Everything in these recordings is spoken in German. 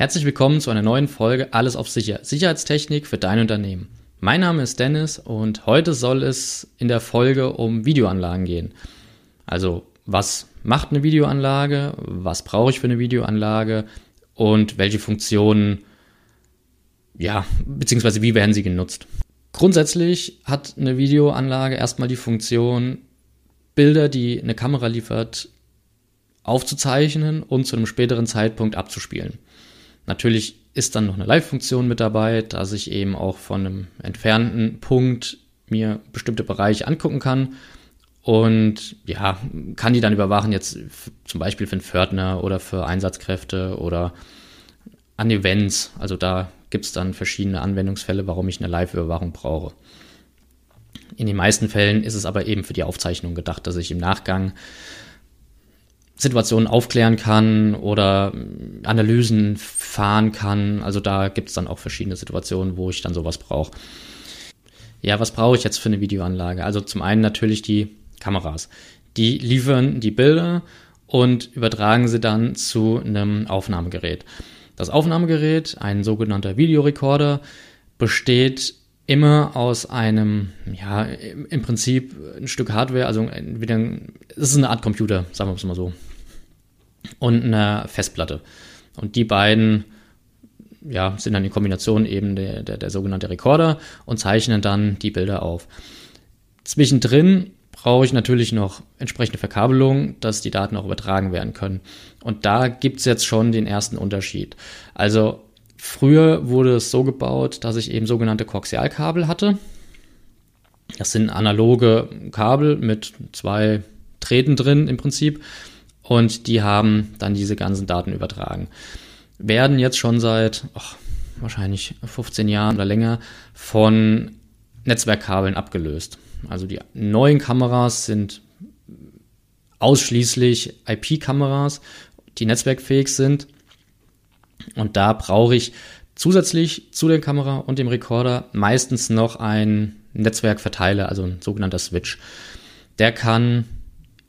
Herzlich willkommen zu einer neuen Folge Alles auf Sicher. Sicherheitstechnik für dein Unternehmen. Mein Name ist Dennis und heute soll es in der Folge um Videoanlagen gehen. Also, was macht eine Videoanlage? Was brauche ich für eine Videoanlage? Und welche Funktionen, ja, beziehungsweise wie werden sie genutzt? Grundsätzlich hat eine Videoanlage erstmal die Funktion, Bilder, die eine Kamera liefert, aufzuzeichnen und zu einem späteren Zeitpunkt abzuspielen. Natürlich ist dann noch eine Live-Funktion mit dabei, dass ich eben auch von einem entfernten Punkt mir bestimmte Bereiche angucken kann und ja, kann die dann überwachen, jetzt zum Beispiel für einen Pförtner oder für Einsatzkräfte oder an Events. Also da gibt es dann verschiedene Anwendungsfälle, warum ich eine Live-Überwachung brauche. In den meisten Fällen ist es aber eben für die Aufzeichnung gedacht, dass ich im Nachgang Situationen aufklären kann oder Analysen fahren kann. Also da gibt es dann auch verschiedene Situationen, wo ich dann sowas brauche. Ja, was brauche ich jetzt für eine Videoanlage? Also zum einen natürlich die Kameras. Die liefern die Bilder und übertragen sie dann zu einem Aufnahmegerät. Das Aufnahmegerät, ein sogenannter Videorekorder, besteht immer aus einem, ja, im Prinzip ein Stück Hardware, also wieder, es ist eine Art Computer, sagen wir es mal so und eine Festplatte. Und die beiden ja, sind dann in Kombination eben der, der, der sogenannte Rekorder und zeichnen dann die Bilder auf. Zwischendrin brauche ich natürlich noch entsprechende Verkabelung, dass die Daten auch übertragen werden können. Und da gibt es jetzt schon den ersten Unterschied. Also früher wurde es so gebaut, dass ich eben sogenannte Koaxialkabel hatte. Das sind analoge Kabel mit zwei Drähten drin im Prinzip und die haben dann diese ganzen Daten übertragen. Werden jetzt schon seit oh, wahrscheinlich 15 Jahren oder länger von Netzwerkkabeln abgelöst. Also die neuen Kameras sind ausschließlich IP-Kameras, die netzwerkfähig sind. Und da brauche ich zusätzlich zu der Kamera und dem Rekorder meistens noch einen Netzwerkverteiler, also ein sogenannter Switch. Der kann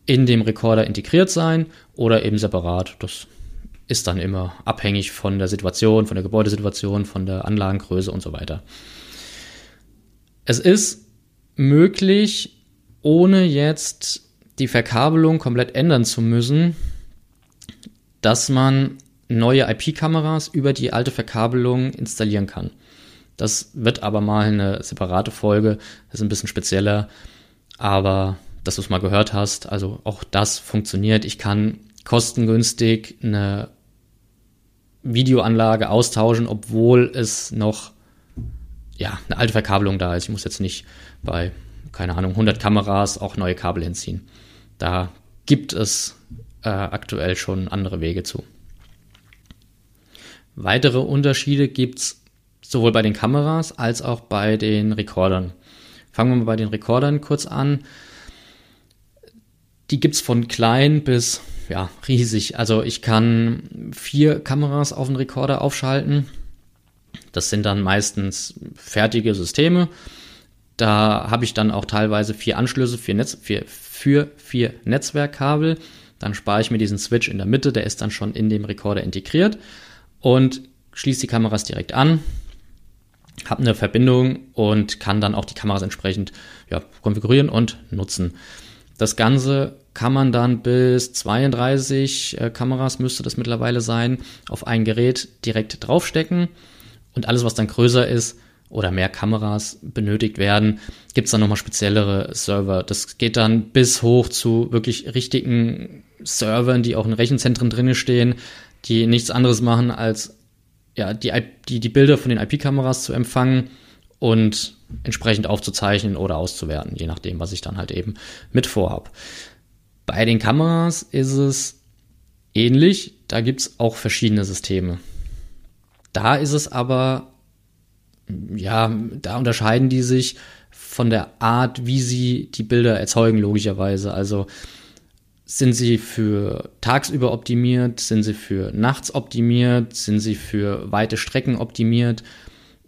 in dem Rekorder integriert sein oder eben separat. Das ist dann immer abhängig von der Situation, von der Gebäudesituation, von der Anlagengröße und so weiter. Es ist möglich, ohne jetzt die Verkabelung komplett ändern zu müssen, dass man neue IP-Kameras über die alte Verkabelung installieren kann. Das wird aber mal eine separate Folge, das ist ein bisschen spezieller, aber dass du es mal gehört hast. Also auch das funktioniert. Ich kann kostengünstig eine Videoanlage austauschen, obwohl es noch ja, eine alte Verkabelung da ist. Ich muss jetzt nicht bei, keine Ahnung, 100 Kameras auch neue Kabel hinziehen. Da gibt es äh, aktuell schon andere Wege zu. Weitere Unterschiede gibt es sowohl bei den Kameras als auch bei den Rekordern. Fangen wir mal bei den Rekordern kurz an. Die gibt es von klein bis ja, riesig. Also ich kann vier Kameras auf den Rekorder aufschalten. Das sind dann meistens fertige Systeme. Da habe ich dann auch teilweise vier Anschlüsse für, Netz, für, für vier Netzwerkkabel. Dann spare ich mir diesen Switch in der Mitte, der ist dann schon in dem Rekorder integriert und schließe die Kameras direkt an, habe eine Verbindung und kann dann auch die Kameras entsprechend ja, konfigurieren und nutzen. Das Ganze kann man dann bis 32 äh, Kameras, müsste das mittlerweile sein, auf ein Gerät direkt draufstecken. Und alles, was dann größer ist oder mehr Kameras benötigt werden, gibt es dann nochmal speziellere Server. Das geht dann bis hoch zu wirklich richtigen Servern, die auch in Rechenzentren drinne stehen, die nichts anderes machen, als ja, die, die, die Bilder von den IP-Kameras zu empfangen und entsprechend aufzuzeichnen oder auszuwerten, je nachdem, was ich dann halt eben mit vorhab. Bei den Kameras ist es ähnlich, da gibt es auch verschiedene Systeme. Da ist es aber, ja, da unterscheiden die sich von der Art, wie sie die Bilder erzeugen, logischerweise. Also sind sie für tagsüber optimiert, sind sie für nachts optimiert, sind sie für weite Strecken optimiert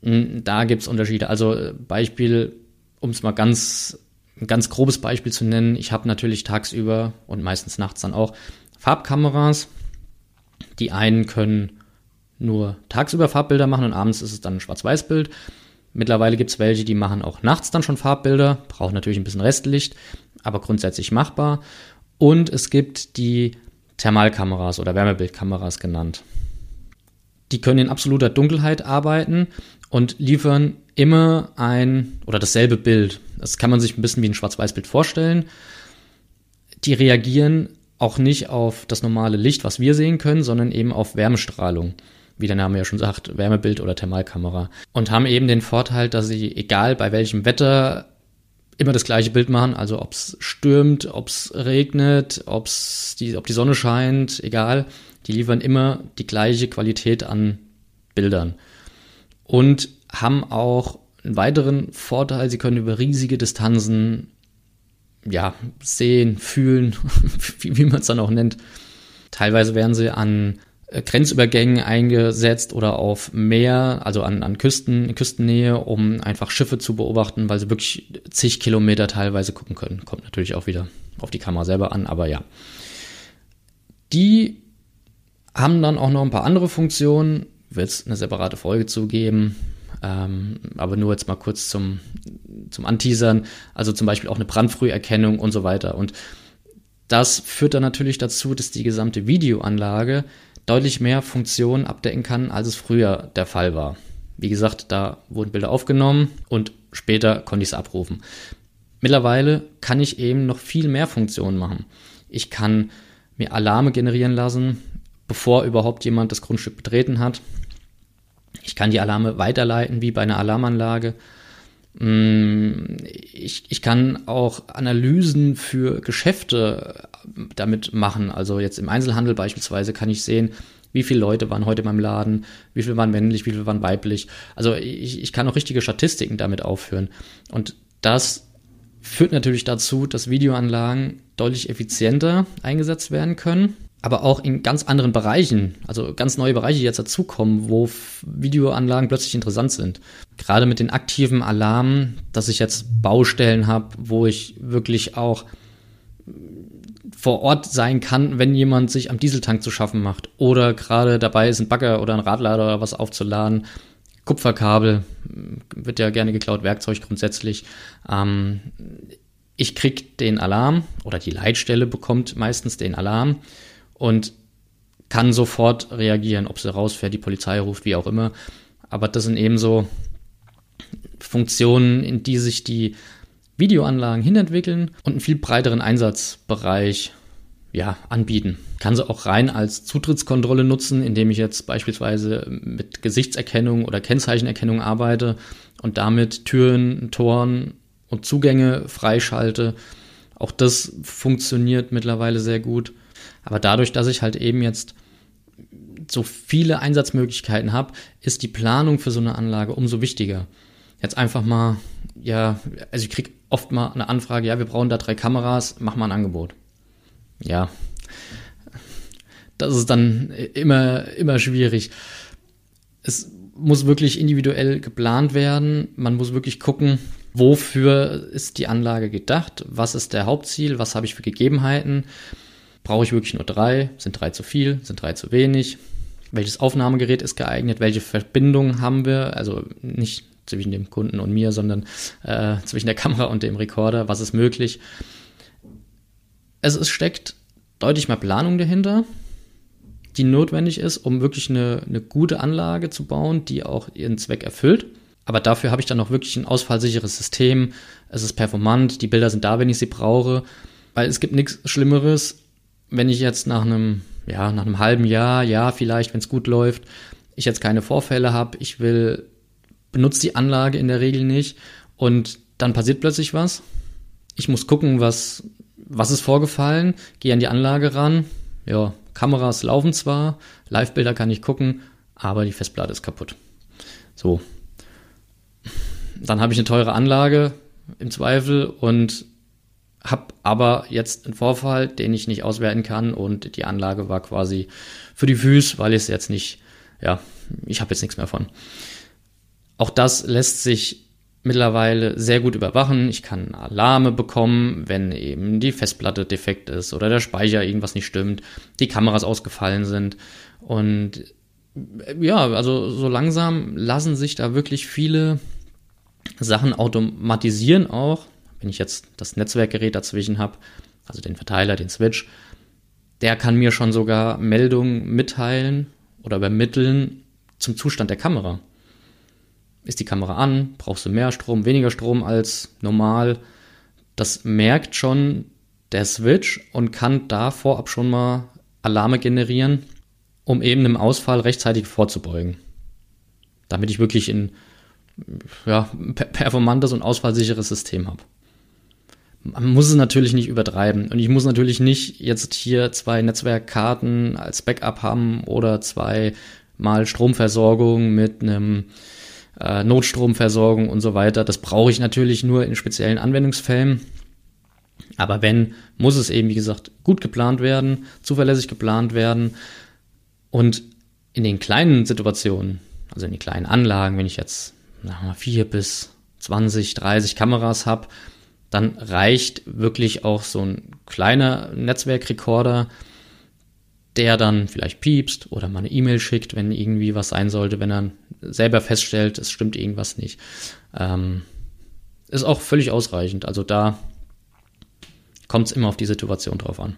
hm, da gibt es Unterschiede. Also äh, Beispiel, um es mal ganz, ein ganz grobes Beispiel zu nennen. Ich habe natürlich tagsüber und meistens nachts dann auch Farbkameras. Die einen können nur tagsüber Farbbilder machen und abends ist es dann ein Schwarz-Weiß-Bild. Mittlerweile gibt es welche, die machen auch nachts dann schon Farbbilder, brauchen natürlich ein bisschen Restlicht, aber grundsätzlich machbar. Und es gibt die Thermalkameras oder Wärmebildkameras genannt. Die können in absoluter Dunkelheit arbeiten und liefern immer ein oder dasselbe Bild. Das kann man sich ein bisschen wie ein Schwarz-Weiß-Bild vorstellen. Die reagieren auch nicht auf das normale Licht, was wir sehen können, sondern eben auf Wärmestrahlung wie der Name ja schon sagt, Wärmebild oder Thermalkamera. Und haben eben den Vorteil, dass sie, egal bei welchem Wetter, immer das gleiche Bild machen. Also ob es stürmt, ob es regnet, ob's die, ob die Sonne scheint, egal. Die liefern immer die gleiche Qualität an Bildern. Und haben auch einen weiteren Vorteil, sie können über riesige Distanzen ja, sehen, fühlen, wie, wie man es dann auch nennt. Teilweise werden sie an äh, Grenzübergängen eingesetzt oder auf Meer, also an, an Küsten, Küstennähe, um einfach Schiffe zu beobachten, weil sie wirklich zig Kilometer teilweise gucken können. Kommt natürlich auch wieder auf die Kamera selber an, aber ja. Die haben dann auch noch ein paar andere Funktionen, wird es eine separate Folge zugeben, ähm, aber nur jetzt mal kurz zum, zum Anteasern, also zum Beispiel auch eine Brandfrüherkennung und so weiter. Und das führt dann natürlich dazu, dass die gesamte Videoanlage deutlich mehr Funktionen abdecken kann, als es früher der Fall war. Wie gesagt, da wurden Bilder aufgenommen und später konnte ich es abrufen. Mittlerweile kann ich eben noch viel mehr Funktionen machen. Ich kann mir Alarme generieren lassen, bevor überhaupt jemand das Grundstück betreten hat. Ich kann die Alarme weiterleiten, wie bei einer Alarmanlage. Mm, ich, ich kann auch Analysen für Geschäfte damit machen. Also jetzt im Einzelhandel beispielsweise kann ich sehen, wie viele Leute waren heute in meinem Laden, wie viele waren männlich, wie viele waren weiblich. Also ich, ich kann auch richtige Statistiken damit aufführen. Und das führt natürlich dazu, dass Videoanlagen deutlich effizienter eingesetzt werden können aber auch in ganz anderen Bereichen, also ganz neue Bereiche jetzt dazukommen, wo Videoanlagen plötzlich interessant sind. Gerade mit den aktiven Alarmen, dass ich jetzt Baustellen habe, wo ich wirklich auch vor Ort sein kann, wenn jemand sich am Dieseltank zu schaffen macht oder gerade dabei ist, ein Bagger oder ein Radlader oder was aufzuladen. Kupferkabel wird ja gerne geklaut, Werkzeug grundsätzlich. Ähm, ich krieg den Alarm oder die Leitstelle bekommt meistens den Alarm und kann sofort reagieren, ob sie rausfährt, die Polizei ruft, wie auch immer. Aber das sind eben so Funktionen, in die sich die Videoanlagen hinentwickeln und einen viel breiteren Einsatzbereich ja, anbieten. Kann sie auch rein als Zutrittskontrolle nutzen, indem ich jetzt beispielsweise mit Gesichtserkennung oder Kennzeichenerkennung arbeite und damit Türen, Toren und Zugänge freischalte. Auch das funktioniert mittlerweile sehr gut. Aber dadurch, dass ich halt eben jetzt so viele Einsatzmöglichkeiten habe, ist die Planung für so eine Anlage umso wichtiger. Jetzt einfach mal, ja, also ich kriege oft mal eine Anfrage, ja, wir brauchen da drei Kameras, mach mal ein Angebot. Ja, das ist dann immer, immer schwierig. Es muss wirklich individuell geplant werden. Man muss wirklich gucken, wofür ist die Anlage gedacht, was ist der Hauptziel, was habe ich für Gegebenheiten Brauche ich wirklich nur drei? Sind drei zu viel? Sind drei zu wenig? Welches Aufnahmegerät ist geeignet? Welche Verbindungen haben wir? Also nicht zwischen dem Kunden und mir, sondern äh, zwischen der Kamera und dem Rekorder. Was ist möglich? Es, es steckt deutlich mehr Planung dahinter, die notwendig ist, um wirklich eine, eine gute Anlage zu bauen, die auch ihren Zweck erfüllt. Aber dafür habe ich dann auch wirklich ein ausfallsicheres System. Es ist performant, die Bilder sind da, wenn ich sie brauche. Weil es gibt nichts Schlimmeres, wenn ich jetzt nach einem, ja, nach einem halben Jahr, ja, vielleicht, wenn es gut läuft, ich jetzt keine Vorfälle habe, ich will, benutze die Anlage in der Regel nicht und dann passiert plötzlich was. Ich muss gucken, was, was ist vorgefallen, gehe an die Anlage ran, ja, Kameras laufen zwar, Live-Bilder kann ich gucken, aber die Festplatte ist kaputt. So. Dann habe ich eine teure Anlage im Zweifel und habe aber jetzt einen Vorfall, den ich nicht auswerten kann und die Anlage war quasi für die Füße, weil ich es jetzt nicht, ja, ich habe jetzt nichts mehr von. Auch das lässt sich mittlerweile sehr gut überwachen. Ich kann Alarme bekommen, wenn eben die Festplatte defekt ist oder der Speicher irgendwas nicht stimmt, die Kameras ausgefallen sind und ja, also so langsam lassen sich da wirklich viele Sachen automatisieren auch. Wenn ich jetzt das Netzwerkgerät dazwischen habe, also den Verteiler, den Switch, der kann mir schon sogar Meldungen mitteilen oder übermitteln zum Zustand der Kamera. Ist die Kamera an? Brauchst du mehr Strom, weniger Strom als normal? Das merkt schon der Switch und kann da vorab schon mal Alarme generieren, um eben einem Ausfall rechtzeitig vorzubeugen. Damit ich wirklich ein ja, performantes und ausfallsicheres System habe. Man muss es natürlich nicht übertreiben. Und ich muss natürlich nicht jetzt hier zwei Netzwerkkarten als Backup haben oder zwei mal Stromversorgung mit einem äh, Notstromversorgung und so weiter. Das brauche ich natürlich nur in speziellen Anwendungsfällen. Aber wenn, muss es eben, wie gesagt, gut geplant werden, zuverlässig geplant werden. Und in den kleinen Situationen, also in den kleinen Anlagen, wenn ich jetzt sagen wir mal, vier bis 20, 30 Kameras habe, dann reicht wirklich auch so ein kleiner Netzwerkrekorder, der dann vielleicht piepst oder mal eine E-Mail schickt, wenn irgendwie was sein sollte, wenn er selber feststellt, es stimmt irgendwas nicht. Ähm, ist auch völlig ausreichend. Also da kommt es immer auf die Situation drauf an.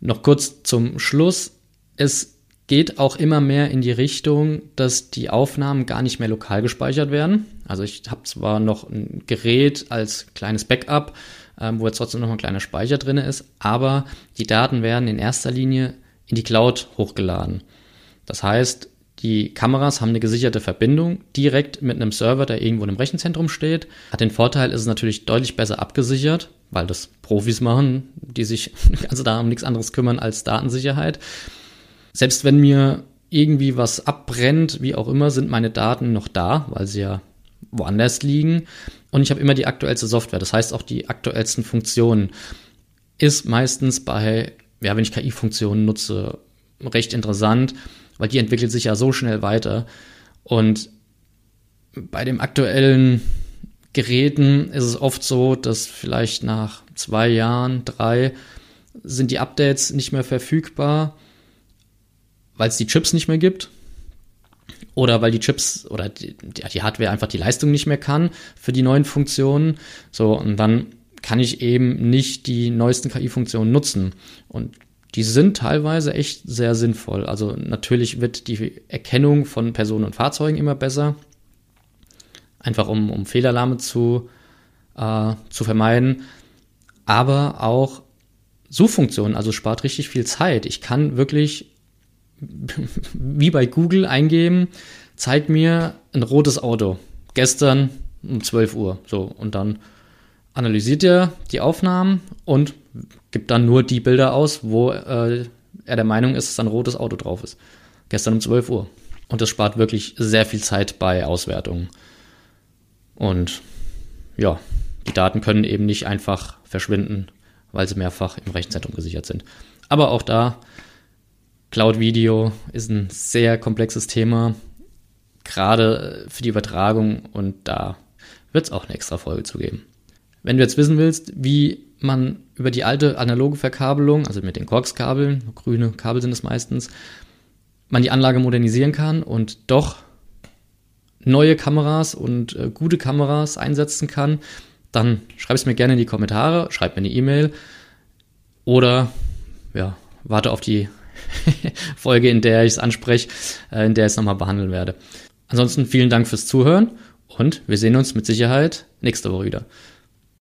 Noch kurz zum Schluss. Es geht auch immer mehr in die Richtung, dass die Aufnahmen gar nicht mehr lokal gespeichert werden. Also ich habe zwar noch ein Gerät als kleines Backup, ähm, wo jetzt trotzdem noch ein kleiner Speicher drin ist, aber die Daten werden in erster Linie in die Cloud hochgeladen. Das heißt, die Kameras haben eine gesicherte Verbindung direkt mit einem Server, der irgendwo im Rechenzentrum steht. Hat den Vorteil, ist es natürlich deutlich besser abgesichert, weil das Profis machen, die sich also da um nichts anderes kümmern als Datensicherheit. Selbst wenn mir irgendwie was abbrennt, wie auch immer, sind meine Daten noch da, weil sie ja woanders liegen. Und ich habe immer die aktuellste Software, das heißt auch die aktuellsten Funktionen. Ist meistens bei ja, wenn ich KI-Funktionen nutze, recht interessant, weil die entwickelt sich ja so schnell weiter. Und bei den aktuellen Geräten ist es oft so, dass vielleicht nach zwei Jahren, drei, sind die Updates nicht mehr verfügbar, weil es die Chips nicht mehr gibt. Oder weil die Chips oder die, die Hardware einfach die Leistung nicht mehr kann für die neuen Funktionen. So, und dann kann ich eben nicht die neuesten KI-Funktionen nutzen. Und die sind teilweise echt sehr sinnvoll. Also natürlich wird die Erkennung von Personen und Fahrzeugen immer besser, einfach um, um Fehlalarme zu, äh, zu vermeiden. Aber auch Suchfunktionen, also spart richtig viel Zeit. Ich kann wirklich wie bei Google eingeben, zeigt mir ein rotes Auto. Gestern um 12 Uhr. So, und dann analysiert er die Aufnahmen und gibt dann nur die Bilder aus, wo äh, er der Meinung ist, dass ein rotes Auto drauf ist. Gestern um 12 Uhr. Und das spart wirklich sehr viel Zeit bei Auswertungen. Und ja, die Daten können eben nicht einfach verschwinden, weil sie mehrfach im Rechenzentrum gesichert sind. Aber auch da, Cloud Video ist ein sehr komplexes Thema, gerade für die Übertragung und da wird es auch eine extra Folge zu geben. Wenn du jetzt wissen willst, wie man über die alte analoge Verkabelung, also mit den Korkskabeln, grüne Kabel sind es meistens, man die Anlage modernisieren kann und doch neue Kameras und äh, gute Kameras einsetzen kann, dann schreib es mir gerne in die Kommentare, schreib mir eine E-Mail oder ja, warte auf die Folge, in der ich es anspreche, äh, in der ich es nochmal behandeln werde. Ansonsten vielen Dank fürs Zuhören und wir sehen uns mit Sicherheit nächste Woche wieder.